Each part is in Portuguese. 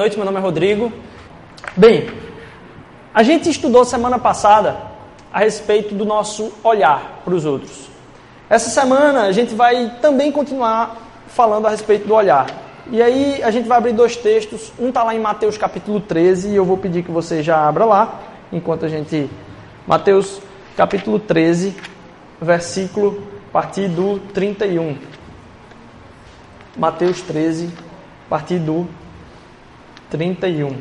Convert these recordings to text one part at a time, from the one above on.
noite, meu nome é Rodrigo. Bem, a gente estudou semana passada a respeito do nosso olhar para os outros. Essa semana a gente vai também continuar falando a respeito do olhar. E aí a gente vai abrir dois textos. Um está lá em Mateus capítulo 13 e eu vou pedir que você já abra lá, enquanto a gente. Mateus capítulo 13, versículo a partir do 31. Mateus 13, a partir do 31.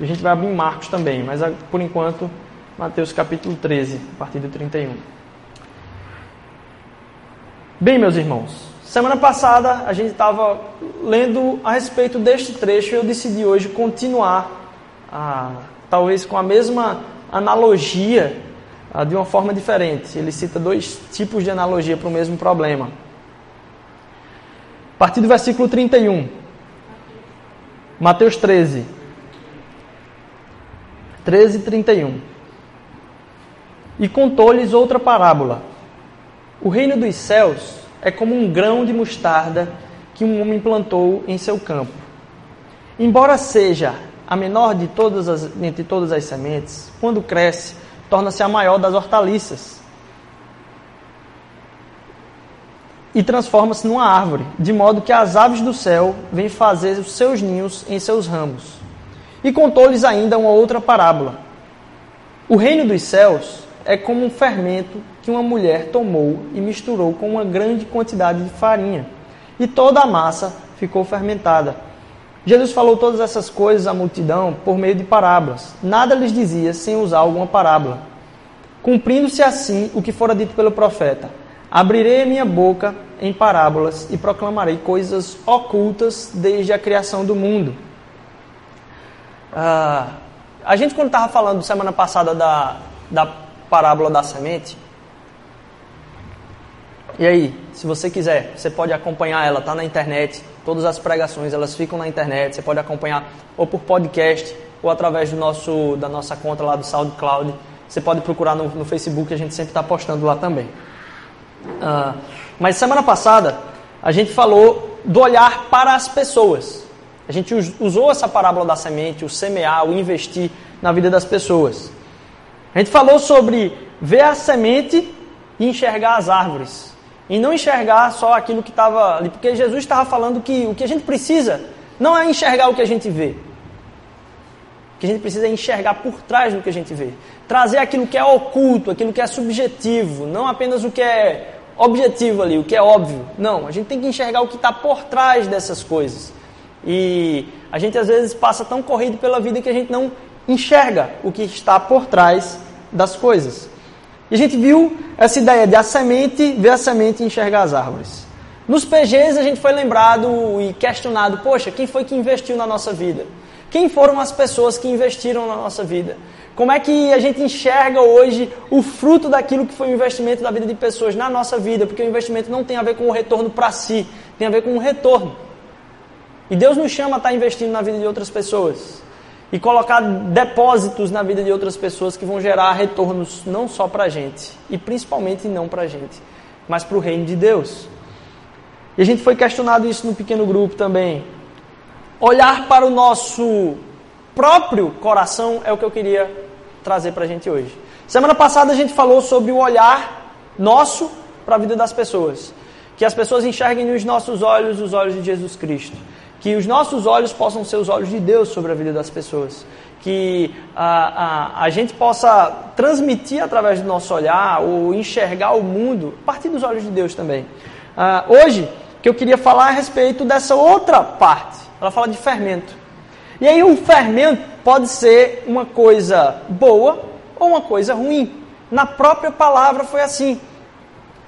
E a gente vai abrir Marcos também, mas por enquanto, Mateus capítulo 13, a partir do 31. Bem, meus irmãos, Semana passada a gente estava lendo a respeito deste trecho e eu decidi hoje continuar, ah, talvez com a mesma analogia, ah, de uma forma diferente. Ele cita dois tipos de analogia para o mesmo problema. A partir do versículo 31, Mateus 13. 13 31. E contou-lhes outra parábola. O reino dos céus é como um grão de mostarda que um homem plantou em seu campo. Embora seja a menor de todas as, entre todas as sementes, quando cresce, torna-se a maior das hortaliças e transforma-se numa árvore, de modo que as aves do céu vêm fazer os seus ninhos em seus ramos. E contou-lhes ainda uma outra parábola. O reino dos céus é como um fermento que uma mulher tomou e misturou com uma grande quantidade de farinha, e toda a massa ficou fermentada. Jesus falou todas essas coisas à multidão por meio de parábolas. Nada lhes dizia sem usar alguma parábola. Cumprindo-se assim o que fora dito pelo profeta: Abrirei a minha boca em parábolas e proclamarei coisas ocultas desde a criação do mundo. Ah, a gente, quando estava falando semana passada da, da parábola da semente, e aí, se você quiser, você pode acompanhar ela, tá na internet. Todas as pregações, elas ficam na internet. Você pode acompanhar ou por podcast ou através do nosso, da nossa conta lá do SoundCloud. Você pode procurar no, no Facebook, a gente sempre está postando lá também. Uh, mas semana passada, a gente falou do olhar para as pessoas. A gente usou essa parábola da semente, o semear, o investir na vida das pessoas. A gente falou sobre ver a semente e enxergar as árvores e não enxergar só aquilo que estava ali, porque Jesus estava falando que o que a gente precisa não é enxergar o que a gente vê. O que a gente precisa é enxergar por trás do que a gente vê. Trazer aquilo que é oculto, aquilo que é subjetivo, não apenas o que é objetivo ali, o que é óbvio. Não, a gente tem que enxergar o que está por trás dessas coisas. E a gente às vezes passa tão corrido pela vida que a gente não enxerga o que está por trás das coisas. E a gente viu essa ideia de a semente, ver a semente e enxergar as árvores. Nos PGs a gente foi lembrado e questionado, poxa, quem foi que investiu na nossa vida? Quem foram as pessoas que investiram na nossa vida? Como é que a gente enxerga hoje o fruto daquilo que foi o investimento da vida de pessoas na nossa vida? Porque o investimento não tem a ver com o retorno para si, tem a ver com o retorno. E Deus nos chama a estar investindo na vida de outras pessoas e colocar depósitos na vida de outras pessoas que vão gerar retornos não só para a gente, e principalmente não para a gente, mas para o reino de Deus. E a gente foi questionado isso no pequeno grupo também. Olhar para o nosso próprio coração é o que eu queria trazer para a gente hoje. Semana passada a gente falou sobre o olhar nosso para a vida das pessoas. Que as pessoas enxerguem nos nossos olhos os olhos de Jesus Cristo que os nossos olhos possam ser os olhos de Deus sobre a vida das pessoas. Que a, a, a gente possa transmitir através do nosso olhar ou enxergar o mundo a partir dos olhos de Deus também. Uh, hoje, que eu queria falar a respeito dessa outra parte. Ela fala de fermento. E aí, o fermento pode ser uma coisa boa ou uma coisa ruim. Na própria palavra foi assim.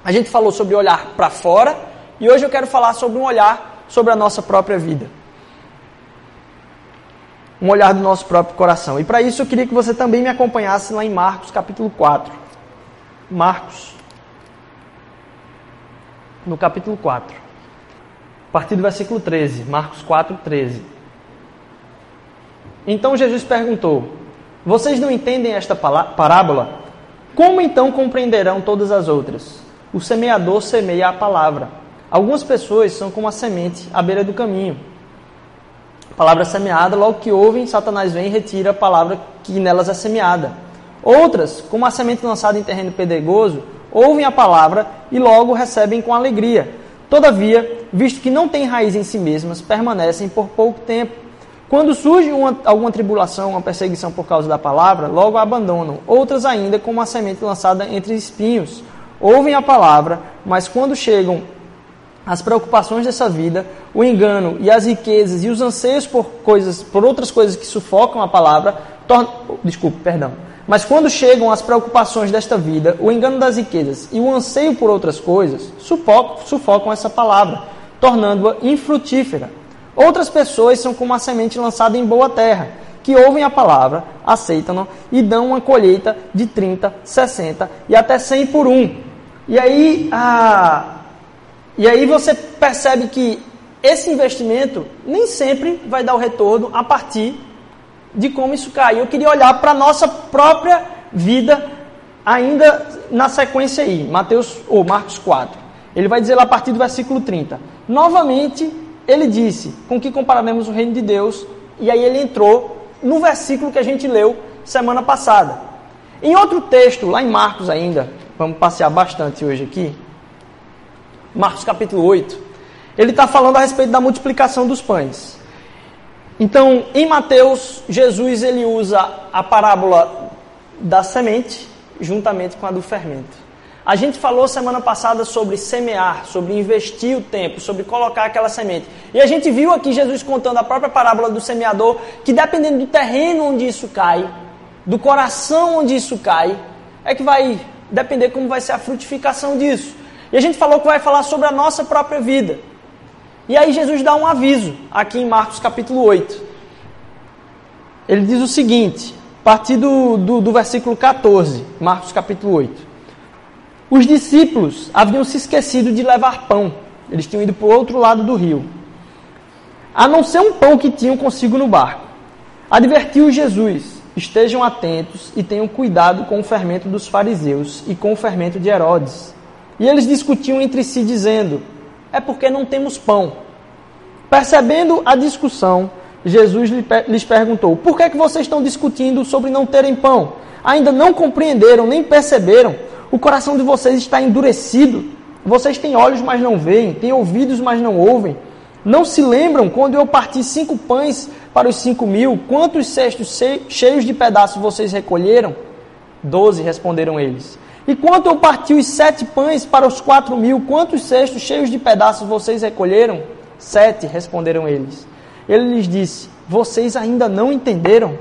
A gente falou sobre olhar para fora e hoje eu quero falar sobre um olhar sobre a nossa própria vida. Um olhar do nosso próprio coração. E para isso eu queria que você também me acompanhasse lá em Marcos capítulo 4. Marcos, no capítulo 4. A partir do versículo 13. Marcos 4, 13. Então Jesus perguntou: Vocês não entendem esta parábola? Como então compreenderão todas as outras? O semeador semeia a palavra. Algumas pessoas são como a semente à beira do caminho. A palavra semeada, logo que ouvem, Satanás vem e retira a palavra que nelas é semeada. Outras, como a semente lançada em terreno pedregoso, ouvem a palavra e logo recebem com alegria. Todavia, visto que não têm raiz em si mesmas, permanecem por pouco tempo. Quando surge uma, alguma tribulação, uma perseguição por causa da palavra, logo a abandonam. Outras ainda, como a semente lançada entre espinhos, ouvem a palavra, mas quando chegam as preocupações dessa vida, o engano e as riquezas e os anseios por coisas, por outras coisas que sufocam a palavra, tornam, desculpe, perdão. Mas quando chegam as preocupações desta vida, o engano das riquezas e o anseio por outras coisas, sufocam, sufocam essa palavra, tornando-a infrutífera. Outras pessoas são como a semente lançada em boa terra, que ouvem a palavra, aceitam-na e dão uma colheita de 30, 60 e até 100 por um. E aí, a, e aí você percebe que esse investimento nem sempre vai dar o retorno a partir de como isso cai. Eu queria olhar para a nossa própria vida ainda na sequência aí, Mateus ou Marcos 4. Ele vai dizer lá a partir do versículo 30. Novamente, ele disse: "Com que compararemos o reino de Deus?" E aí ele entrou no versículo que a gente leu semana passada. Em outro texto, lá em Marcos ainda, vamos passear bastante hoje aqui. Marcos capítulo 8. Ele está falando a respeito da multiplicação dos pães. Então, em Mateus, Jesus ele usa a parábola da semente juntamente com a do fermento. A gente falou semana passada sobre semear, sobre investir o tempo, sobre colocar aquela semente. E a gente viu aqui Jesus contando a própria parábola do semeador, que dependendo do terreno onde isso cai, do coração onde isso cai, é que vai depender como vai ser a frutificação disso. E a gente falou que vai falar sobre a nossa própria vida. E aí Jesus dá um aviso aqui em Marcos capítulo 8. Ele diz o seguinte, a partir do, do, do versículo 14, Marcos capítulo 8. Os discípulos haviam se esquecido de levar pão. Eles tinham ido para o outro lado do rio. A não ser um pão que tinham consigo no barco. Advertiu Jesus: estejam atentos e tenham cuidado com o fermento dos fariseus e com o fermento de Herodes. E eles discutiam entre si, dizendo: é porque não temos pão. Percebendo a discussão, Jesus lhes perguntou: Por que, é que vocês estão discutindo sobre não terem pão? Ainda não compreenderam, nem perceberam. O coração de vocês está endurecido. Vocês têm olhos, mas não veem, têm ouvidos, mas não ouvem. Não se lembram quando eu parti cinco pães para os cinco mil? Quantos cestos cheios de pedaços vocês recolheram? Doze, responderam eles. E quanto eu parti os sete pães para os quatro mil, quantos cestos cheios de pedaços vocês recolheram? Sete, responderam eles. Ele lhes disse: Vocês ainda não entenderam?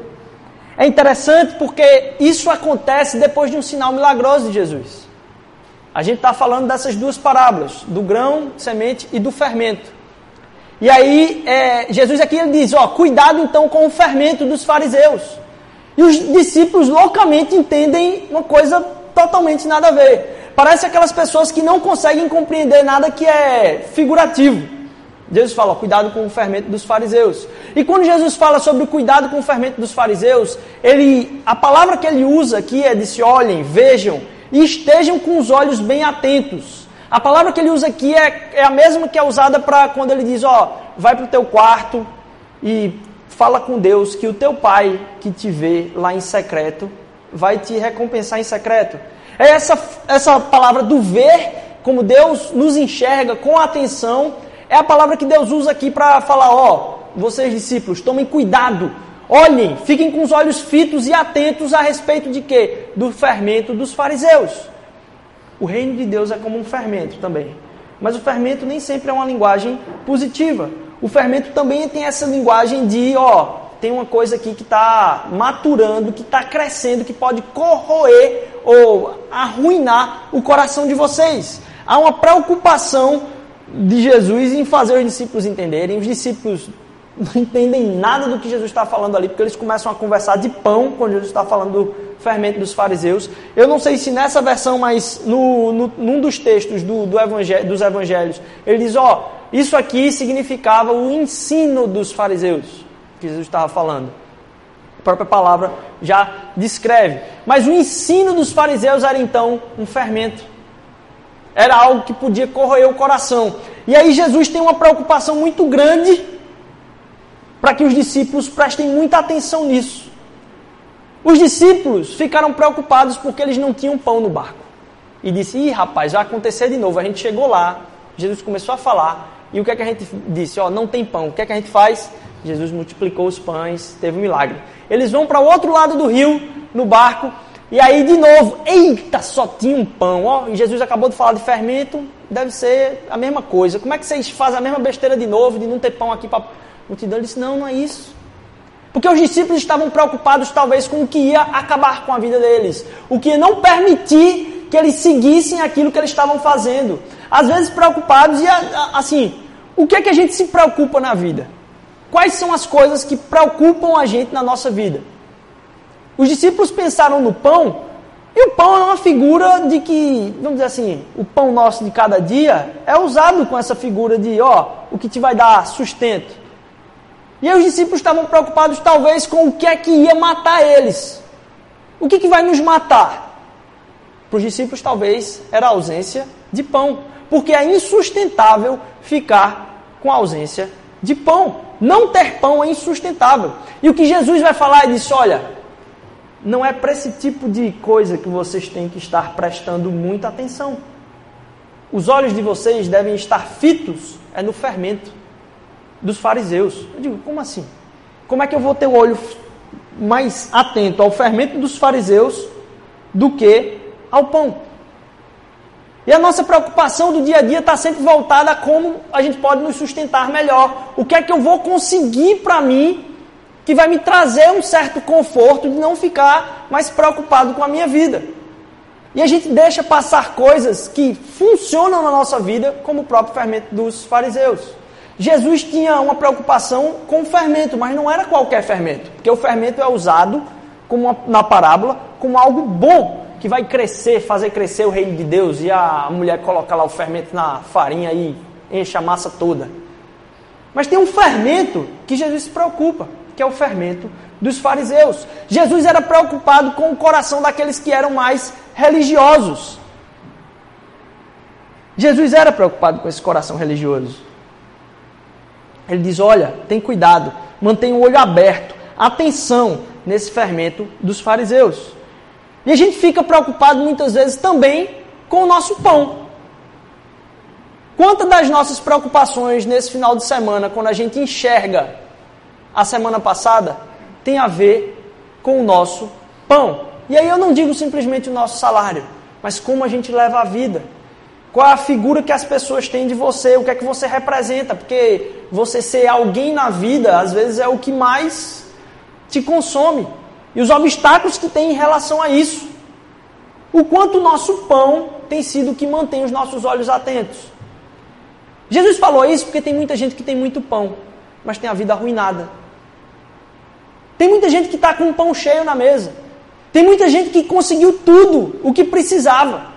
É interessante porque isso acontece depois de um sinal milagroso de Jesus. A gente está falando dessas duas parábolas, do grão, semente e do fermento. E aí, é, Jesus aqui ele diz: ó, cuidado então com o fermento dos fariseus. E os discípulos loucamente entendem uma coisa totalmente nada a ver. Parece aquelas pessoas que não conseguem compreender nada que é figurativo. Jesus fala, cuidado com o fermento dos fariseus. E quando Jesus fala sobre o cuidado com o fermento dos fariseus, ele, a palavra que ele usa aqui é de se olhem, vejam e estejam com os olhos bem atentos. A palavra que ele usa aqui é, é a mesma que é usada para quando ele diz, ó, vai para o teu quarto e fala com Deus que o teu pai que te vê lá em secreto vai te recompensar em secreto. É essa, essa palavra do ver, como Deus nos enxerga com atenção, é a palavra que Deus usa aqui para falar: ó, vocês discípulos, tomem cuidado, olhem, fiquem com os olhos fitos e atentos a respeito de quê? Do fermento dos fariseus. O reino de Deus é como um fermento também. Mas o fermento nem sempre é uma linguagem positiva. O fermento também tem essa linguagem de, ó, tem uma coisa aqui que está maturando, que está crescendo, que pode corroer ou arruinar o coração de vocês. Há uma preocupação de Jesus em fazer os discípulos entenderem. Os discípulos não entendem nada do que Jesus está falando ali, porque eles começam a conversar de pão quando Jesus está falando do fermento dos fariseus. Eu não sei se nessa versão, mas no, no, num dos textos do, do evangelho, dos evangelhos, ele diz: ó, isso aqui significava o ensino dos fariseus que Jesus estava falando. A própria palavra já descreve. Mas o ensino dos fariseus era então um fermento. Era algo que podia corroer o coração. E aí Jesus tem uma preocupação muito grande para que os discípulos prestem muita atenção nisso. Os discípulos ficaram preocupados porque eles não tinham pão no barco. E disse: Ih, rapaz, vai acontecer de novo. A gente chegou lá, Jesus começou a falar. E o que é que a gente disse? Ó, não tem pão. O que é que a gente faz? Jesus multiplicou os pães, teve um milagre. Eles vão para o outro lado do rio, no barco, e aí de novo, eita, só tinha um pão. Ó, Jesus acabou de falar de fermento, deve ser a mesma coisa. Como é que vocês fazem a mesma besteira de novo, de não ter pão aqui para multidão? Ele disse: Não, não é isso. Porque os discípulos estavam preocupados, talvez, com o que ia acabar com a vida deles, o que ia não permitir que eles seguissem aquilo que eles estavam fazendo. Às vezes preocupados, e assim, o que é que a gente se preocupa na vida? Quais são as coisas que preocupam a gente na nossa vida? Os discípulos pensaram no pão, e o pão é uma figura de que, vamos dizer assim, o pão nosso de cada dia é usado com essa figura de, ó, o que te vai dar sustento. E aí os discípulos estavam preocupados talvez com o que é que ia matar eles. O que, que vai nos matar? Para os discípulos talvez era a ausência de pão. Porque é insustentável ficar com a ausência de pão. Não ter pão é insustentável. E o que Jesus vai falar, ele disse: olha, não é para esse tipo de coisa que vocês têm que estar prestando muita atenção. Os olhos de vocês devem estar fitos é no fermento dos fariseus. Eu digo, como assim? Como é que eu vou ter o olho mais atento ao fermento dos fariseus do que ao pão? E a nossa preocupação do dia a dia está sempre voltada a como a gente pode nos sustentar melhor. O que é que eu vou conseguir para mim que vai me trazer um certo conforto de não ficar mais preocupado com a minha vida. E a gente deixa passar coisas que funcionam na nossa vida, como o próprio fermento dos fariseus. Jesus tinha uma preocupação com o fermento, mas não era qualquer fermento, porque o fermento é usado como uma, na parábola como algo bom que vai crescer, fazer crescer o reino de Deus e a mulher coloca lá o fermento na farinha e enche a massa toda. Mas tem um fermento que Jesus se preocupa que é o fermento dos fariseus. Jesus era preocupado com o coração daqueles que eram mais religiosos. Jesus era preocupado com esse coração religioso. Ele diz: olha, tem cuidado, mantenha o olho aberto, atenção nesse fermento dos fariseus. E a gente fica preocupado muitas vezes também com o nosso pão. Quantas das nossas preocupações nesse final de semana, quando a gente enxerga a semana passada tem a ver com o nosso pão. E aí eu não digo simplesmente o nosso salário, mas como a gente leva a vida. Qual é a figura que as pessoas têm de você, o que é que você representa, porque você ser alguém na vida, às vezes é o que mais te consome. E os obstáculos que tem em relação a isso. O quanto o nosso pão tem sido o que mantém os nossos olhos atentos. Jesus falou isso porque tem muita gente que tem muito pão, mas tem a vida arruinada. Tem muita gente que está com um pão cheio na mesa. Tem muita gente que conseguiu tudo o que precisava,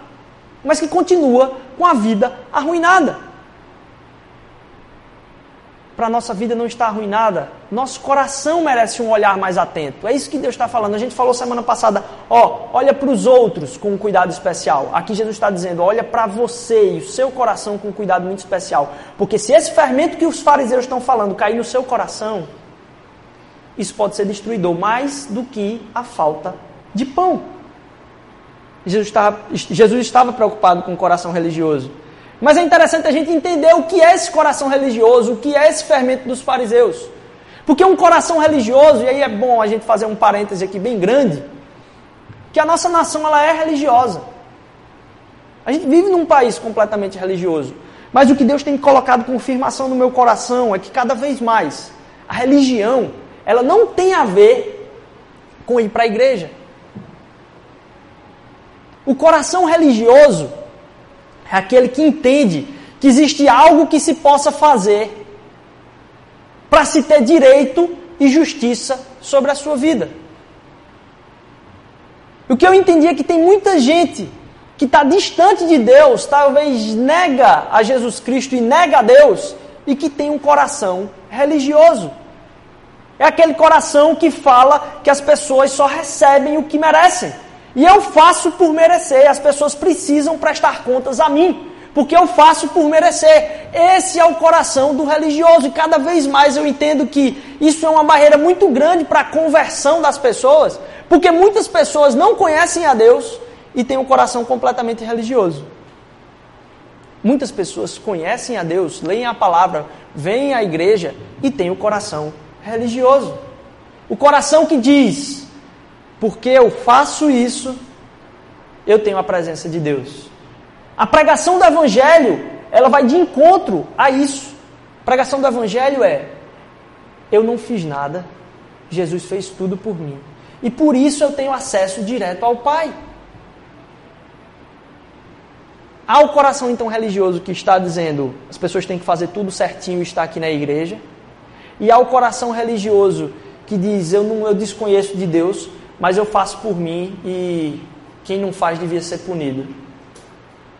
mas que continua com a vida arruinada. Para a nossa vida não estar arruinada, nosso coração merece um olhar mais atento. É isso que Deus está falando. A gente falou semana passada, ó, olha para os outros com um cuidado especial. Aqui Jesus está dizendo, olha para você e o seu coração com um cuidado muito especial. Porque se esse fermento que os fariseus estão falando cair no seu coração, isso pode ser destruidor mais do que a falta de pão. Jesus estava, Jesus estava preocupado com o coração religioso. Mas é interessante a gente entender o que é esse coração religioso, o que é esse fermento dos fariseus. Porque um coração religioso, e aí é bom a gente fazer um parêntese aqui bem grande, que a nossa nação ela é religiosa. A gente vive num país completamente religioso. Mas o que Deus tem colocado confirmação no meu coração é que cada vez mais a religião ela não tem a ver com ir para a igreja. O coração religioso é aquele que entende que existe algo que se possa fazer para se ter direito e justiça sobre a sua vida. O que eu entendi é que tem muita gente que está distante de Deus, talvez nega a Jesus Cristo e nega a Deus, e que tem um coração religioso. É aquele coração que fala que as pessoas só recebem o que merecem. E eu faço por merecer. As pessoas precisam prestar contas a mim. Porque eu faço por merecer. Esse é o coração do religioso, e cada vez mais eu entendo que isso é uma barreira muito grande para a conversão das pessoas, porque muitas pessoas não conhecem a Deus e têm um coração completamente religioso. Muitas pessoas conhecem a Deus, leem a palavra, vêm à igreja e têm o coração religioso. O coração que diz: porque eu faço isso, eu tenho a presença de Deus. A pregação do evangelho, ela vai de encontro a isso. A pregação do evangelho é: eu não fiz nada, Jesus fez tudo por mim. E por isso eu tenho acesso direto ao Pai. Há o coração então religioso que está dizendo as pessoas têm que fazer tudo certinho e estar aqui na igreja. E há o coração religioso que diz eu não eu desconheço de Deus, mas eu faço por mim e quem não faz devia ser punido.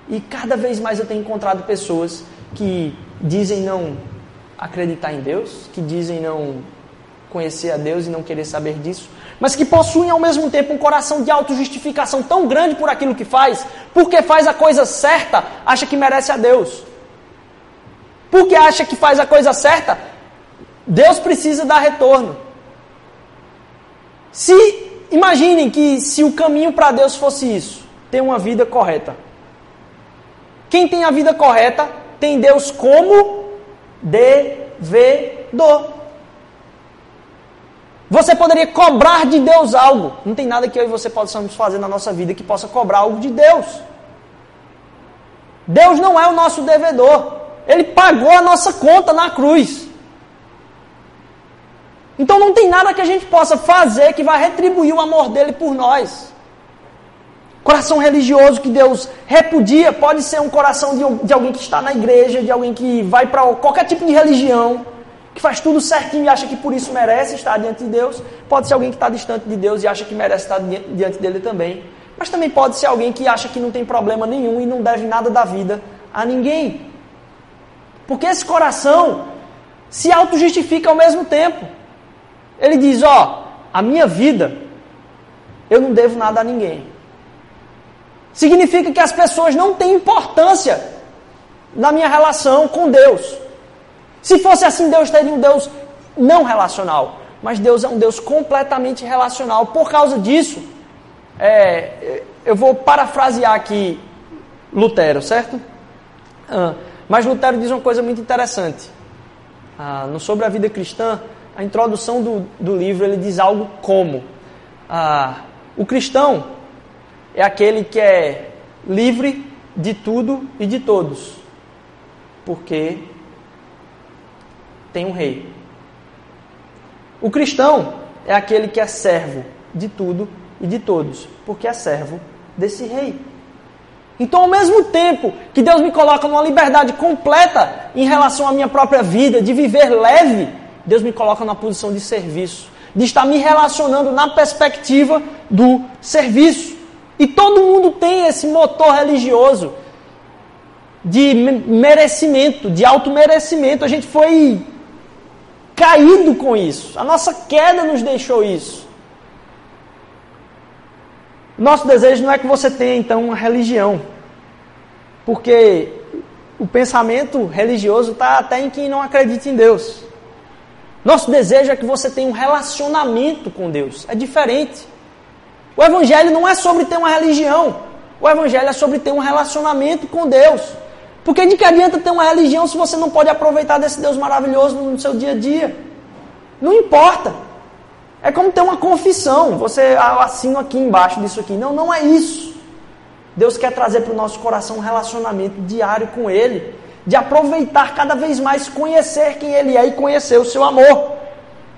E cada vez mais eu tenho encontrado pessoas que dizem não acreditar em Deus, que dizem não conhecer a Deus e não querer saber disso, mas que possuem ao mesmo tempo um coração de autojustificação tão grande por aquilo que faz, porque faz a coisa certa, acha que merece a Deus. Porque acha que faz a coisa certa, Deus precisa dar retorno. Se imaginem que se o caminho para Deus fosse isso, ter uma vida correta. Quem tem a vida correta tem Deus como devedor. Você poderia cobrar de Deus algo. Não tem nada que eu e você possamos fazer na nossa vida que possa cobrar algo de Deus. Deus não é o nosso devedor. Ele pagou a nossa conta na cruz. Então não tem nada que a gente possa fazer que vai retribuir o amor dele por nós. Coração religioso que Deus repudia pode ser um coração de, de alguém que está na igreja, de alguém que vai para qualquer tipo de religião, que faz tudo certinho e acha que por isso merece estar diante de Deus. Pode ser alguém que está distante de Deus e acha que merece estar diante dele também. Mas também pode ser alguém que acha que não tem problema nenhum e não deve nada da vida a ninguém. Porque esse coração se auto-justifica ao mesmo tempo. Ele diz: Ó, a minha vida, eu não devo nada a ninguém. Significa que as pessoas não têm importância na minha relação com Deus. Se fosse assim, Deus teria um Deus não relacional. Mas Deus é um Deus completamente relacional. Por causa disso, é, eu vou parafrasear aqui Lutero, certo? Ah, mas Lutero diz uma coisa muito interessante. Ah, no Sobre a Vida Cristã, a introdução do, do livro, ele diz algo como: ah, o cristão é aquele que é livre de tudo e de todos, porque tem um rei. O cristão é aquele que é servo de tudo e de todos, porque é servo desse rei. Então, ao mesmo tempo que Deus me coloca numa liberdade completa em relação à minha própria vida, de viver leve, Deus me coloca na posição de serviço, de estar me relacionando na perspectiva do serviço. E todo mundo tem esse motor religioso de merecimento, de auto-merecimento. A gente foi caído com isso. A nossa queda nos deixou isso. Nosso desejo não é que você tenha então uma religião, porque o pensamento religioso está até em quem não acredita em Deus. Nosso desejo é que você tenha um relacionamento com Deus. É diferente. O Evangelho não é sobre ter uma religião. O Evangelho é sobre ter um relacionamento com Deus. Porque de que adianta ter uma religião se você não pode aproveitar desse Deus maravilhoso no seu dia a dia? Não importa. É como ter uma confissão. Você assina aqui embaixo disso aqui. Não, não é isso. Deus quer trazer para o nosso coração um relacionamento diário com Ele. De aproveitar cada vez mais, conhecer quem Ele é e conhecer o seu amor.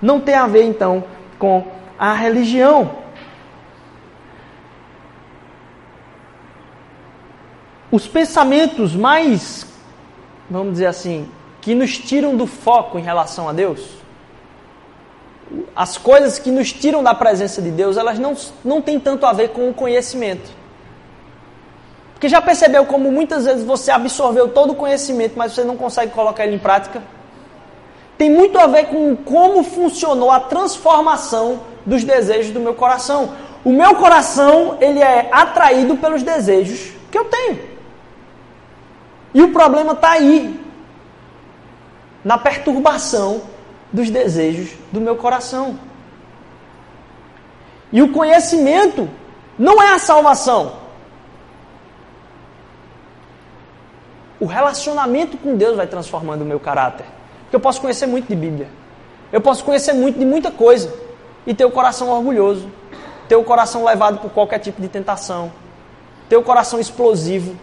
Não tem a ver, então, com a religião. os pensamentos mais, vamos dizer assim, que nos tiram do foco em relação a Deus, as coisas que nos tiram da presença de Deus, elas não, não têm tanto a ver com o conhecimento. Porque já percebeu como muitas vezes você absorveu todo o conhecimento, mas você não consegue colocar ele em prática? Tem muito a ver com como funcionou a transformação dos desejos do meu coração. O meu coração, ele é atraído pelos desejos que eu tenho. E o problema está aí. na perturbação dos desejos do meu coração. E o conhecimento não é a salvação. O relacionamento com Deus vai transformando o meu caráter. Porque eu posso conhecer muito de Bíblia. Eu posso conhecer muito de muita coisa. E ter o coração orgulhoso. Ter o coração levado por qualquer tipo de tentação. Ter o coração explosivo.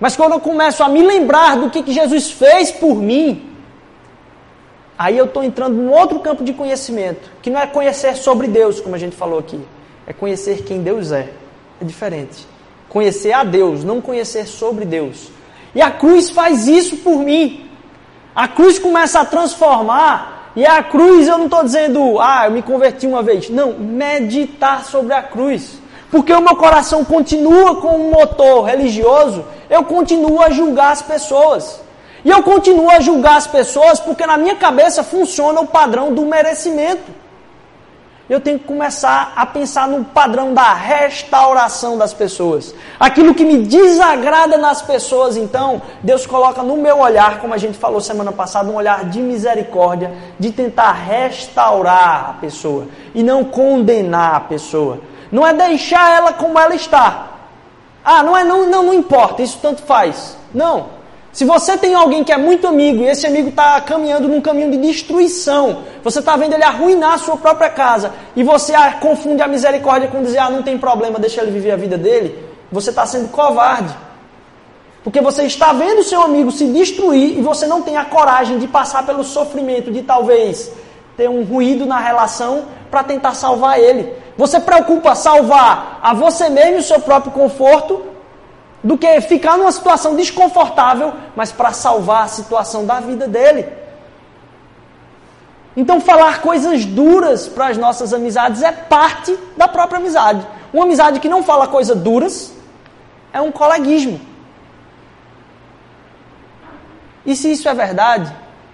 Mas quando eu começo a me lembrar do que, que Jesus fez por mim, aí eu estou entrando num outro campo de conhecimento, que não é conhecer sobre Deus, como a gente falou aqui, é conhecer quem Deus é. É diferente. Conhecer a Deus, não conhecer sobre Deus. E a cruz faz isso por mim. A cruz começa a transformar, e a cruz eu não estou dizendo, ah, eu me converti uma vez. Não, meditar sobre a cruz. Porque o meu coração continua com um motor religioso, eu continuo a julgar as pessoas. E eu continuo a julgar as pessoas porque na minha cabeça funciona o padrão do merecimento. Eu tenho que começar a pensar no padrão da restauração das pessoas. Aquilo que me desagrada nas pessoas, então, Deus coloca no meu olhar, como a gente falou semana passada, um olhar de misericórdia, de tentar restaurar a pessoa e não condenar a pessoa. Não é deixar ela como ela está. Ah, não é não, não, não importa, isso tanto faz. Não. Se você tem alguém que é muito amigo e esse amigo está caminhando num caminho de destruição, você está vendo ele arruinar a sua própria casa e você confunde a misericórdia com dizer, ah, não tem problema, deixa ele viver a vida dele, você está sendo covarde. Porque você está vendo o seu amigo se destruir e você não tem a coragem de passar pelo sofrimento de talvez ter um ruído na relação para tentar salvar ele. Você preocupa salvar a você mesmo e o seu próprio conforto do que ficar numa situação desconfortável, mas para salvar a situação da vida dele. Então, falar coisas duras para as nossas amizades é parte da própria amizade. Uma amizade que não fala coisas duras é um coleguismo. E se isso é verdade,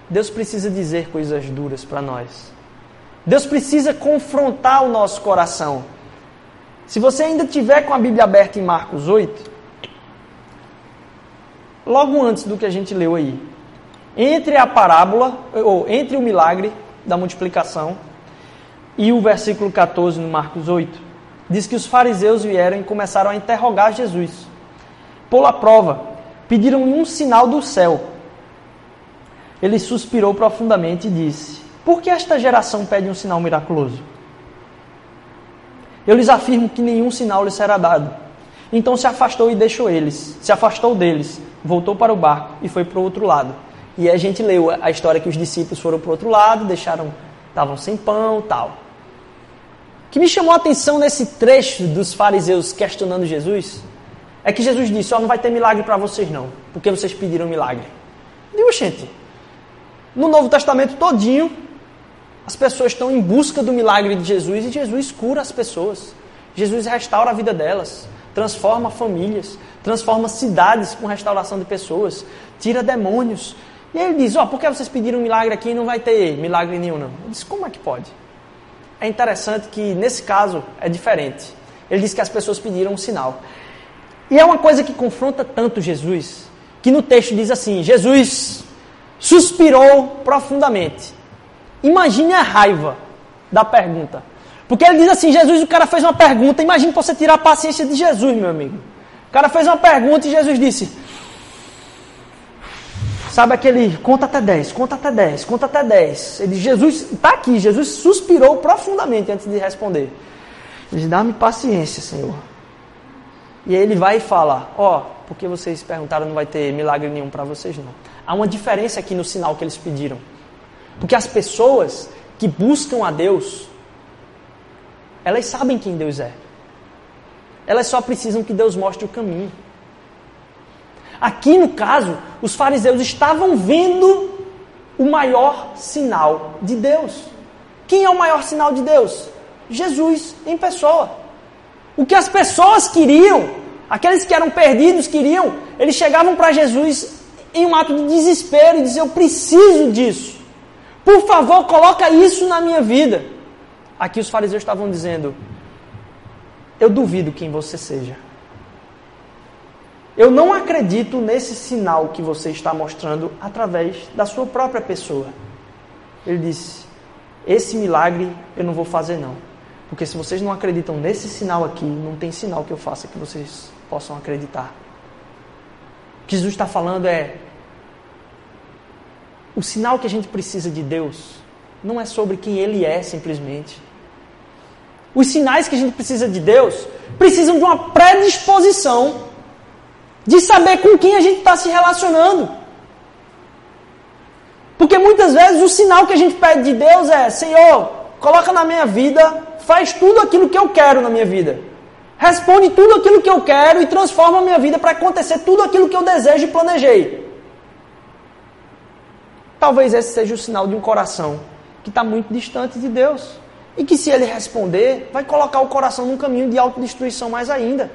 Deus precisa dizer coisas duras para nós. Deus precisa confrontar o nosso coração. Se você ainda tiver com a Bíblia aberta em Marcos 8, logo antes do que a gente leu aí, entre a parábola, ou entre o milagre da multiplicação e o versículo 14 no Marcos 8, diz que os fariseus vieram e começaram a interrogar Jesus. Pô-la prova, pediram um sinal do céu. Ele suspirou profundamente e disse: por que esta geração pede um sinal miraculoso? Eu lhes afirmo que nenhum sinal lhes será dado. Então se afastou e deixou eles. Se afastou deles, voltou para o barco e foi para o outro lado. E a gente leu a história que os discípulos foram para o outro lado, deixaram, estavam sem pão, tal. O que me chamou a atenção nesse trecho dos fariseus questionando Jesus é que Jesus disse: "Ó, oh, não vai ter milagre para vocês não, porque vocês pediram milagre". Digo, gente, no Novo Testamento todinho, as pessoas estão em busca do milagre de Jesus e Jesus cura as pessoas. Jesus restaura a vida delas, transforma famílias, transforma cidades com restauração de pessoas, tira demônios. E aí ele diz: Ó, oh, por que vocês pediram um milagre aqui e não vai ter milagre nenhum, não? Eu disse: Como é que pode? É interessante que nesse caso é diferente. Ele diz que as pessoas pediram um sinal. E é uma coisa que confronta tanto Jesus, que no texto diz assim: Jesus suspirou profundamente. Imagine a raiva da pergunta. Porque ele diz assim: Jesus, o cara fez uma pergunta. Imagine você tirar a paciência de Jesus, meu amigo. O cara fez uma pergunta e Jesus disse: Sabe aquele, conta até 10, conta até 10, conta até 10. Ele Jesus, está aqui, Jesus suspirou profundamente antes de responder. Ele diz, dá-me paciência, Senhor. E aí ele vai e fala, ó, oh, porque vocês perguntaram, não vai ter milagre nenhum para vocês não. Há uma diferença aqui no sinal que eles pediram. Porque as pessoas que buscam a Deus, elas sabem quem Deus é. Elas só precisam que Deus mostre o caminho. Aqui no caso, os fariseus estavam vendo o maior sinal de Deus. Quem é o maior sinal de Deus? Jesus em pessoa. O que as pessoas queriam, aqueles que eram perdidos queriam, eles chegavam para Jesus em um ato de desespero e diziam: Eu preciso disso. Por favor, coloca isso na minha vida. Aqui os fariseus estavam dizendo: Eu duvido quem você seja. Eu não acredito nesse sinal que você está mostrando através da sua própria pessoa. Ele disse: Esse milagre eu não vou fazer, não. Porque se vocês não acreditam nesse sinal aqui, não tem sinal que eu faça que vocês possam acreditar. O que Jesus está falando é: o sinal que a gente precisa de Deus não é sobre quem Ele é simplesmente. Os sinais que a gente precisa de Deus precisam de uma predisposição de saber com quem a gente está se relacionando. Porque muitas vezes o sinal que a gente pede de Deus é: Senhor, coloca na minha vida, faz tudo aquilo que eu quero na minha vida. Responde tudo aquilo que eu quero e transforma a minha vida para acontecer tudo aquilo que eu desejo e planejei. Talvez esse seja o sinal de um coração que está muito distante de Deus. E que se ele responder, vai colocar o coração num caminho de autodestruição mais ainda.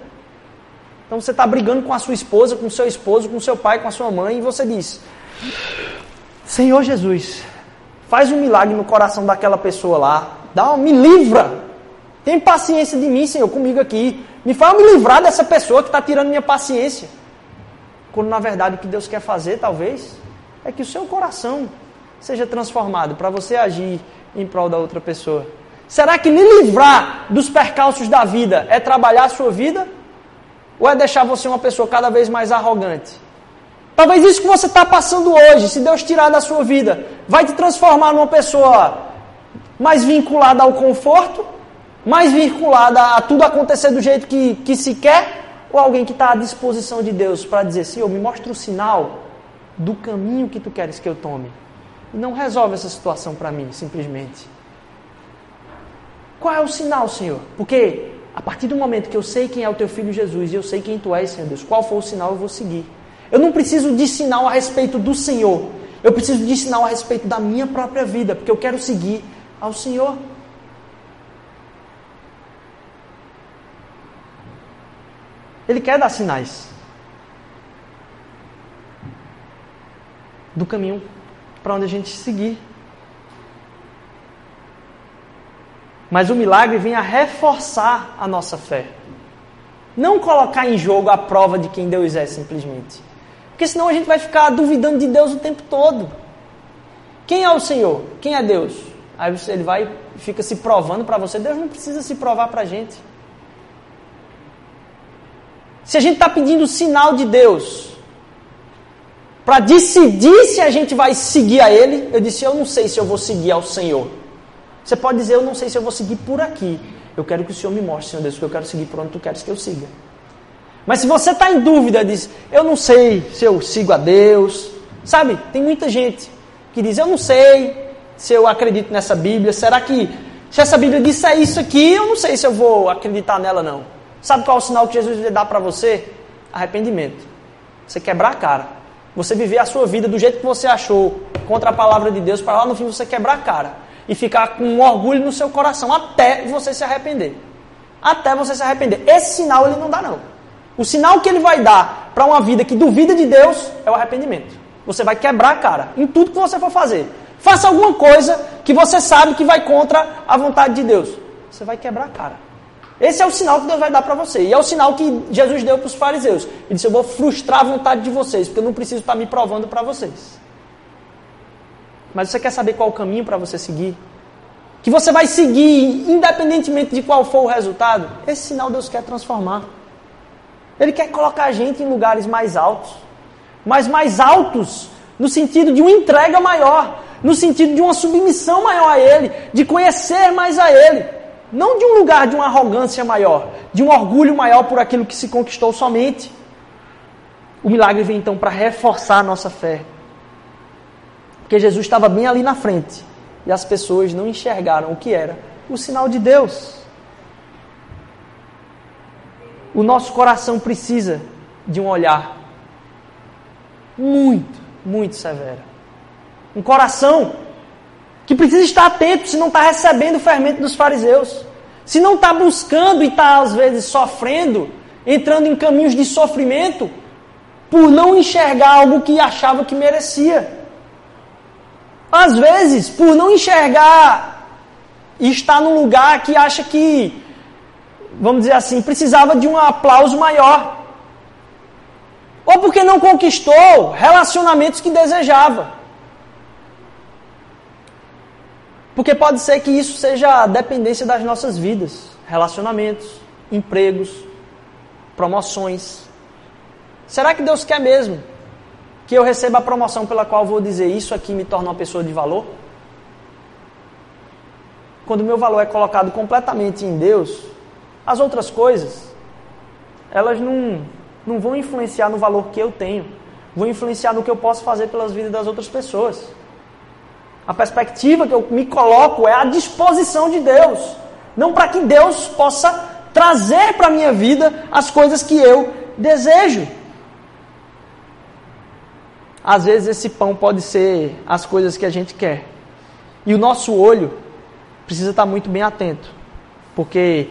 Então você está brigando com a sua esposa, com o seu esposo, com o seu pai, com a sua mãe, e você diz: Senhor Jesus, faz um milagre no coração daquela pessoa lá, dá, me livra. Tem paciência de mim, Senhor, comigo aqui. Me faz me livrar dessa pessoa que está tirando minha paciência. Quando na verdade o que Deus quer fazer, talvez, é que o seu coração seja transformado para você agir em prol da outra pessoa. Será que lhe livrar dos percalços da vida é trabalhar a sua vida? Ou é deixar você uma pessoa cada vez mais arrogante? Talvez isso que você está passando hoje, se Deus tirar da sua vida, vai te transformar numa pessoa mais vinculada ao conforto, mais vinculada a tudo acontecer do jeito que, que se quer, ou alguém que está à disposição de Deus para dizer, Senhor, me mostra o sinal do caminho que tu queres que eu tome. E não resolve essa situação para mim, simplesmente. Qual é o sinal, Senhor? Porque a partir do momento que eu sei quem é o teu filho Jesus e eu sei quem tu és, Senhor Deus, qual for o sinal eu vou seguir. Eu não preciso de sinal a respeito do Senhor. Eu preciso de sinal a respeito da minha própria vida, porque eu quero seguir ao Senhor. Ele quer dar sinais do caminho para onde a gente seguir. Mas o milagre vem a reforçar a nossa fé. Não colocar em jogo a prova de quem Deus é, simplesmente. Porque senão a gente vai ficar duvidando de Deus o tempo todo. Quem é o Senhor? Quem é Deus? Aí ele vai e fica se provando para você. Deus não precisa se provar para a gente. Se a gente está pedindo sinal de Deus para decidir se a gente vai seguir a Ele, eu disse: Eu não sei se eu vou seguir ao Senhor. Você pode dizer, eu não sei se eu vou seguir por aqui. Eu quero que o Senhor me mostre, Senhor Deus, que eu quero seguir por onde tu queres que eu siga. Mas se você está em dúvida, diz, eu não sei se eu sigo a Deus. Sabe, tem muita gente que diz, eu não sei se eu acredito nessa Bíblia. Será que, se essa Bíblia disser isso aqui, eu não sei se eu vou acreditar nela, não. Sabe qual é o sinal que Jesus vai dar para você? Arrependimento. Você quebrar a cara. Você viver a sua vida do jeito que você achou, contra a palavra de Deus, para lá no fim você quebrar a cara e ficar com orgulho no seu coração até você se arrepender. Até você se arrepender. Esse sinal ele não dá não. O sinal que ele vai dar para uma vida que duvida de Deus é o arrependimento. Você vai quebrar a cara em tudo que você for fazer. Faça alguma coisa que você sabe que vai contra a vontade de Deus. Você vai quebrar a cara. Esse é o sinal que Deus vai dar para você. E é o sinal que Jesus deu para os fariseus. Ele disse: Eu vou frustrar a vontade de vocês, porque eu não preciso estar me provando para vocês. Mas você quer saber qual o caminho para você seguir? Que você vai seguir independentemente de qual for o resultado? Esse sinal Deus quer transformar. Ele quer colocar a gente em lugares mais altos. Mas mais altos no sentido de uma entrega maior, no sentido de uma submissão maior a Ele, de conhecer mais a Ele. Não de um lugar de uma arrogância maior, de um orgulho maior por aquilo que se conquistou somente. O milagre vem então para reforçar a nossa fé, porque Jesus estava bem ali na frente e as pessoas não enxergaram o que era o sinal de Deus. O nosso coração precisa de um olhar muito, muito severo. Um coração que precisa estar atento se não está recebendo o fermento dos fariseus. Se não está buscando e está, às vezes, sofrendo, entrando em caminhos de sofrimento, por não enxergar algo que achava que merecia. Às vezes, por não enxergar e estar num lugar que acha que, vamos dizer assim, precisava de um aplauso maior. ou porque não conquistou relacionamentos que desejava. Porque pode ser que isso seja a dependência das nossas vidas, relacionamentos, empregos, promoções. Será que Deus quer mesmo que eu receba a promoção pela qual vou dizer isso aqui me torna uma pessoa de valor? Quando o meu valor é colocado completamente em Deus, as outras coisas, elas não, não vão influenciar no valor que eu tenho, vão influenciar no que eu posso fazer pelas vidas das outras pessoas. A perspectiva que eu me coloco é à disposição de Deus, não para que Deus possa trazer para a minha vida as coisas que eu desejo. Às vezes esse pão pode ser as coisas que a gente quer. E o nosso olho precisa estar muito bem atento, porque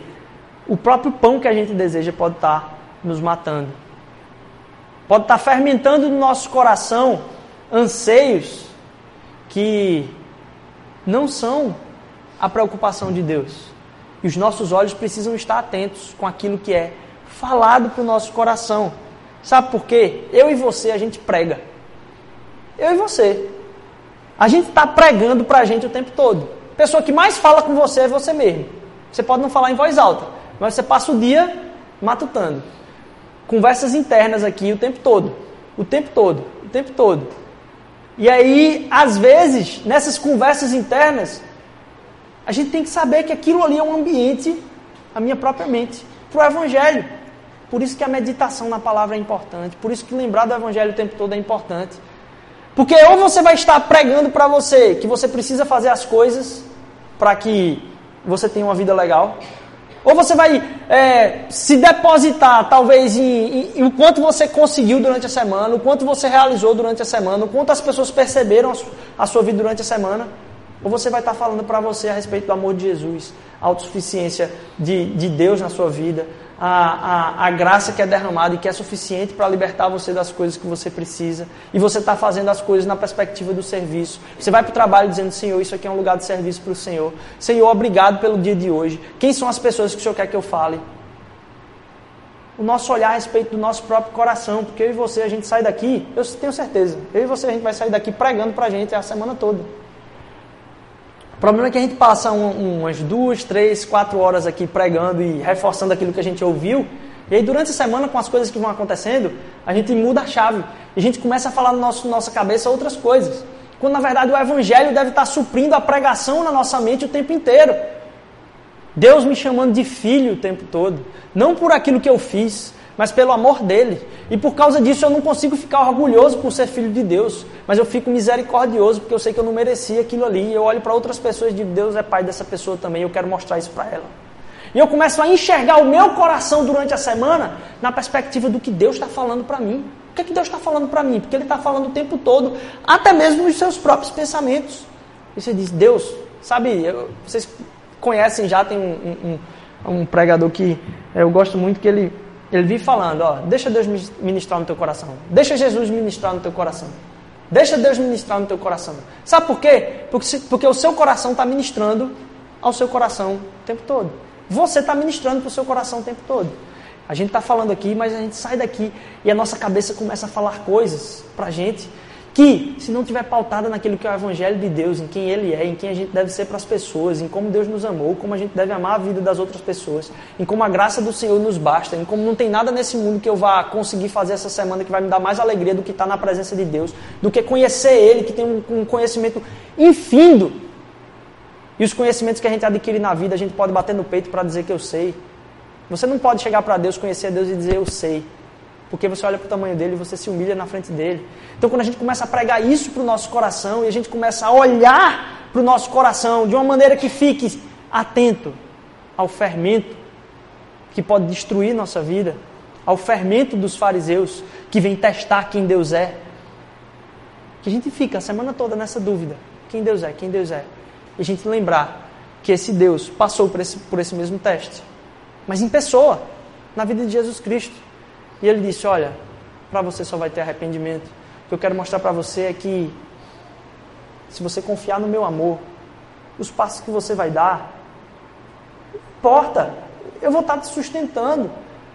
o próprio pão que a gente deseja pode estar nos matando. Pode estar fermentando no nosso coração anseios que não são a preocupação de Deus. E os nossos olhos precisam estar atentos com aquilo que é falado para o nosso coração. Sabe por quê? Eu e você, a gente prega. Eu e você. A gente está pregando para a gente o tempo todo. A pessoa que mais fala com você é você mesmo. Você pode não falar em voz alta, mas você passa o dia matutando. Conversas internas aqui o tempo todo. O tempo todo. O tempo todo. E aí, às vezes, nessas conversas internas, a gente tem que saber que aquilo ali é um ambiente, a minha própria mente, para o Evangelho. Por isso que a meditação na palavra é importante. Por isso que lembrar do Evangelho o tempo todo é importante. Porque ou você vai estar pregando para você que você precisa fazer as coisas para que você tenha uma vida legal, ou você vai é, se depositar, talvez, em, em, em, o quanto você conseguiu durante a semana, o quanto você realizou durante a semana, o quanto as pessoas perceberam a, a sua vida durante a semana. Ou você vai estar falando para você a respeito do amor de Jesus, a autossuficiência de, de Deus na sua vida, a, a, a graça que é derramada e que é suficiente para libertar você das coisas que você precisa. E você está fazendo as coisas na perspectiva do serviço. Você vai para o trabalho dizendo: Senhor, isso aqui é um lugar de serviço para o Senhor. Senhor, obrigado pelo dia de hoje. Quem são as pessoas que o Senhor quer que eu fale? O nosso olhar a respeito do nosso próprio coração, porque eu e você, a gente sai daqui, eu tenho certeza, eu e você, a gente vai sair daqui pregando para a gente a semana toda. O problema é que a gente passa um, umas duas, três, quatro horas aqui pregando e reforçando aquilo que a gente ouviu. E aí, durante a semana, com as coisas que vão acontecendo, a gente muda a chave. E a gente começa a falar na no nossa cabeça outras coisas. Quando, na verdade, o Evangelho deve estar suprindo a pregação na nossa mente o tempo inteiro. Deus me chamando de filho o tempo todo. Não por aquilo que eu fiz, mas pelo amor dele. E por causa disso eu não consigo ficar orgulhoso por ser filho de Deus, mas eu fico misericordioso porque eu sei que eu não merecia aquilo ali. Eu olho para outras pessoas e digo: Deus é pai dessa pessoa também, eu quero mostrar isso para ela. E eu começo a enxergar o meu coração durante a semana na perspectiva do que Deus está falando para mim. O que, é que Deus está falando para mim? Porque Ele está falando o tempo todo, até mesmo nos seus próprios pensamentos. E você diz: Deus, sabe, eu, vocês conhecem já, tem um, um, um pregador que eu gosto muito que ele ele vive falando, ó, deixa Deus ministrar no teu coração. Deixa Jesus ministrar no teu coração. Deixa Deus ministrar no teu coração. Sabe por quê? Porque, porque o seu coração está ministrando ao seu coração o tempo todo. Você está ministrando para o seu coração o tempo todo. A gente está falando aqui, mas a gente sai daqui e a nossa cabeça começa a falar coisas para a gente que, se não tiver pautada naquilo que é o Evangelho de Deus, em quem Ele é, em quem a gente deve ser para as pessoas, em como Deus nos amou, como a gente deve amar a vida das outras pessoas, em como a graça do Senhor nos basta, em como não tem nada nesse mundo que eu vá conseguir fazer essa semana que vai me dar mais alegria do que estar na presença de Deus, do que conhecer Ele, que tem um, conhecimento infindo. E os conhecimentos que a gente adquire na vida, a gente pode bater no peito para dizer que eu sei. Você não pode chegar para Deus, conhecer Deus e dizer eu sei. Porque você olha para o tamanho dele e você se humilha na frente dele. Então, quando a gente começa a pregar isso para o nosso coração e a gente começa a olhar para o nosso coração de uma maneira que fique atento ao fermento que pode destruir nossa vida, ao fermento dos fariseus que vem testar quem Deus é, que a gente fica a semana toda nessa dúvida: quem Deus é, quem Deus é. E a gente lembrar que esse Deus passou por esse, por esse mesmo teste, mas em pessoa, na vida de Jesus Cristo. E ele disse: Olha, para você só vai ter arrependimento. O que eu quero mostrar para você é que, se você confiar no meu amor, os passos que você vai dar, importa, eu vou estar te sustentando.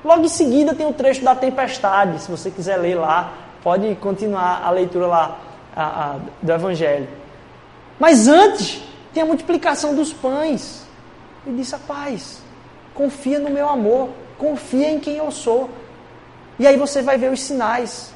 Logo em seguida tem o trecho da tempestade, se você quiser ler lá, pode continuar a leitura lá a, a, do Evangelho. Mas antes tem a multiplicação dos pães. Ele disse: Rapaz, confia no meu amor, confia em quem eu sou. E aí você vai ver os sinais.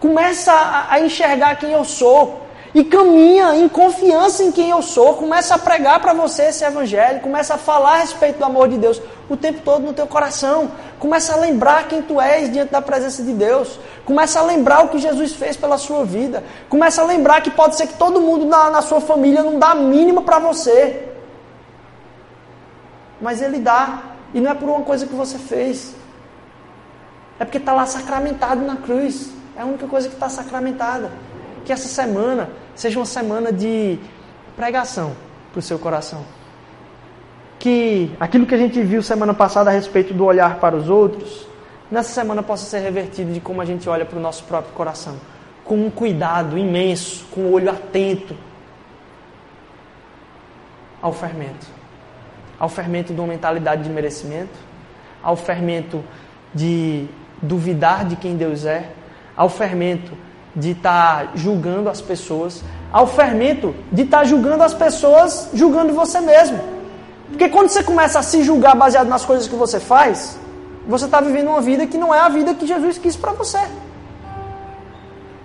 Começa a, a enxergar quem eu sou. E caminha em confiança em quem eu sou, começa a pregar para você esse evangelho, começa a falar a respeito do amor de Deus o tempo todo no teu coração, começa a lembrar quem tu és diante da presença de Deus, começa a lembrar o que Jesus fez pela sua vida, começa a lembrar que pode ser que todo mundo na, na sua família não dá a mínima para você, mas Ele dá, e não é por uma coisa que você fez, é porque está lá sacramentado na cruz, é a única coisa que está sacramentada que essa semana seja uma semana de pregação para o seu coração. Que aquilo que a gente viu semana passada a respeito do olhar para os outros, nessa semana possa ser revertido de como a gente olha para o nosso próprio coração. Com um cuidado imenso, com o um olho atento ao fermento. Ao fermento de uma mentalidade de merecimento, ao fermento de duvidar de quem Deus é, ao fermento de estar tá julgando as pessoas, ao fermento de estar tá julgando as pessoas, julgando você mesmo. Porque quando você começa a se julgar baseado nas coisas que você faz, você está vivendo uma vida que não é a vida que Jesus quis para você.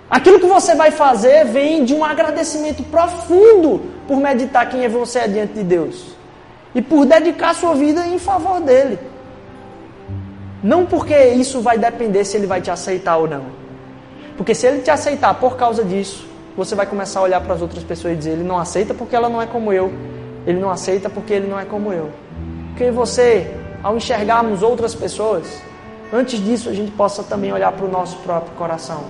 Aquilo que você vai fazer vem de um agradecimento profundo por meditar quem é você diante de Deus e por dedicar sua vida em favor dele. Não porque isso vai depender se ele vai te aceitar ou não. Porque se ele te aceitar por causa disso, você vai começar a olhar para as outras pessoas e dizer: ele não aceita porque ela não é como eu. Ele não aceita porque ele não é como eu. Porque você, ao enxergarmos outras pessoas, antes disso a gente possa também olhar para o nosso próprio coração.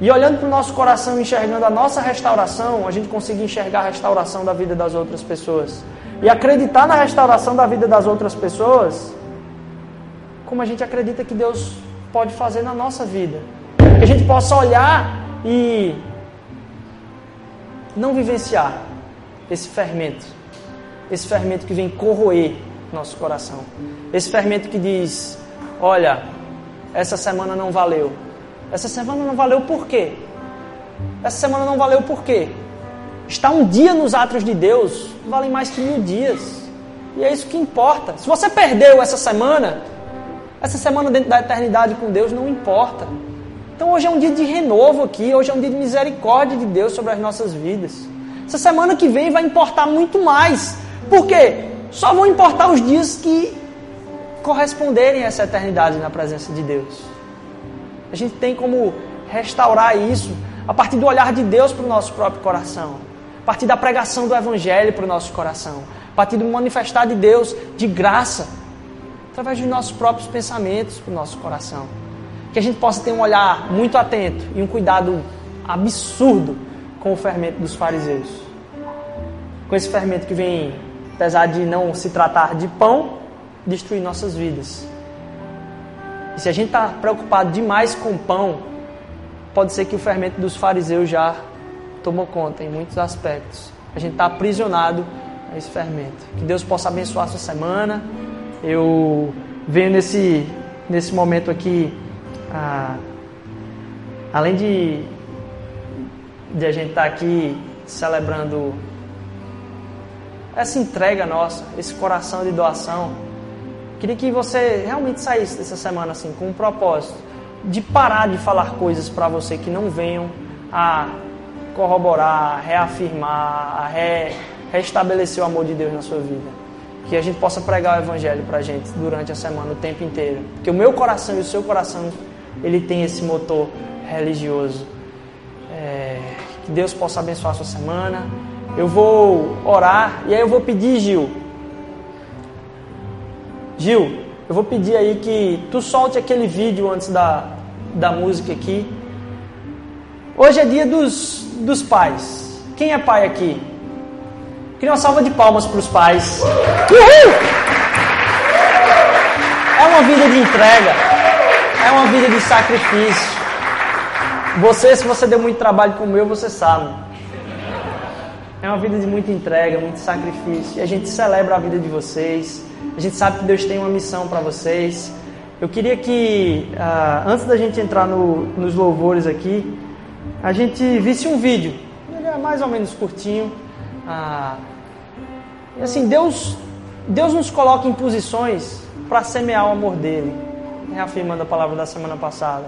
E olhando para o nosso coração, enxergando a nossa restauração, a gente conseguir enxergar a restauração da vida das outras pessoas. E acreditar na restauração da vida das outras pessoas, como a gente acredita que Deus pode fazer na nossa vida. Que a gente possa olhar e não vivenciar esse fermento. Esse fermento que vem corroer nosso coração. Esse fermento que diz: Olha, essa semana não valeu. Essa semana não valeu por quê? Essa semana não valeu por quê? Estar um dia nos atos de Deus vale mais que mil dias. E é isso que importa. Se você perdeu essa semana, essa semana dentro da eternidade com Deus não importa. Então hoje é um dia de renovo aqui, hoje é um dia de misericórdia de Deus sobre as nossas vidas. Essa semana que vem vai importar muito mais. Por quê? Só vão importar os dias que corresponderem a essa eternidade na presença de Deus. A gente tem como restaurar isso a partir do olhar de Deus para o nosso próprio coração, a partir da pregação do Evangelho para o nosso coração, a partir do manifestar de Deus de graça, através dos nossos próprios pensamentos para o nosso coração que a gente possa ter um olhar muito atento e um cuidado absurdo com o fermento dos fariseus. Com esse fermento que vem, apesar de não se tratar de pão, destruir nossas vidas. E se a gente está preocupado demais com pão, pode ser que o fermento dos fariseus já tomou conta em muitos aspectos. A gente está aprisionado a esse fermento. Que Deus possa abençoar a sua semana. Eu venho nesse, nesse momento aqui além de, de a gente estar tá aqui celebrando essa entrega nossa, esse coração de doação, queria que você realmente saísse dessa semana assim com um propósito de parar de falar coisas para você que não venham a corroborar, a reafirmar, a re, restabelecer o amor de Deus na sua vida. Que a gente possa pregar o Evangelho para a gente durante a semana, o tempo inteiro. Que o meu coração e o seu coração ele tem esse motor religioso. É, que Deus possa abençoar a sua semana. Eu vou orar e aí eu vou pedir, Gil. Gil, eu vou pedir aí que tu solte aquele vídeo antes da, da música aqui. Hoje é dia dos, dos pais. Quem é pai aqui? Queria uma salva de palmas para os pais. Uhul! É uma vida de entrega. É uma vida de sacrifício. Você, se você deu muito trabalho como eu, você sabe. É uma vida de muita entrega, muito sacrifício. E a gente celebra a vida de vocês. A gente sabe que Deus tem uma missão para vocês. Eu queria que, uh, antes da gente entrar no, nos louvores aqui, a gente visse um vídeo. Ele é mais ou menos curtinho. Uh, assim, Deus, Deus nos coloca em posições para semear o amor dele, reafirmando a palavra da semana passada.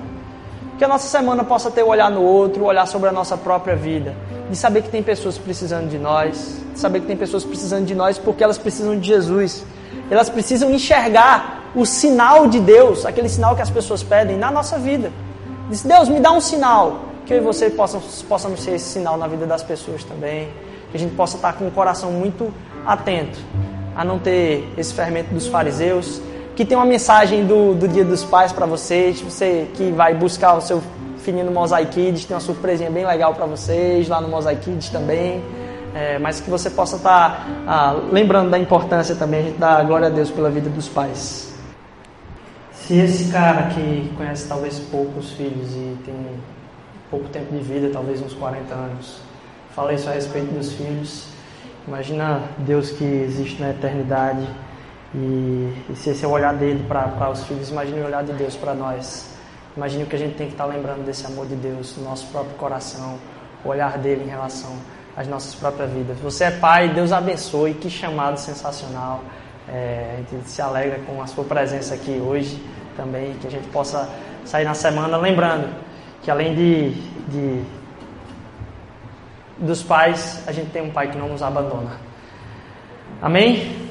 Que a nossa semana possa ter o um olhar no outro, olhar sobre a nossa própria vida, de saber que tem pessoas precisando de nós, de saber que tem pessoas precisando de nós porque elas precisam de Jesus. Elas precisam enxergar o sinal de Deus, aquele sinal que as pessoas pedem na nossa vida. Diz, Deus, me dá um sinal, que eu e você possamos, possamos ser esse sinal na vida das pessoas também, que a gente possa estar com o coração muito atento a não ter esse fermento dos fariseus, que tem uma mensagem do, do Dia dos Pais para vocês, você que vai buscar o seu filhinho no Mosaic Kids, tem uma surpresinha bem legal para vocês lá no Mosaic Kids também. É, mas que você possa estar ah, lembrando da importância também, a gente dá glória a Deus pela vida dos pais. Se esse cara que conhece talvez poucos filhos e tem pouco tempo de vida, talvez uns 40 anos, fala isso a respeito dos filhos, imagina Deus que existe na eternidade e, e se esse é o olhar dele para os filhos, imagine o olhar de Deus para nós. Imagine o que a gente tem que estar tá lembrando desse amor de Deus no nosso próprio coração, o olhar dele em relação às nossas próprias vidas. Você é pai, Deus abençoe, que chamado sensacional. É, a gente se alegra com a sua presença aqui hoje também, que a gente possa sair na semana lembrando que além de, de dos pais, a gente tem um pai que não nos abandona. Amém?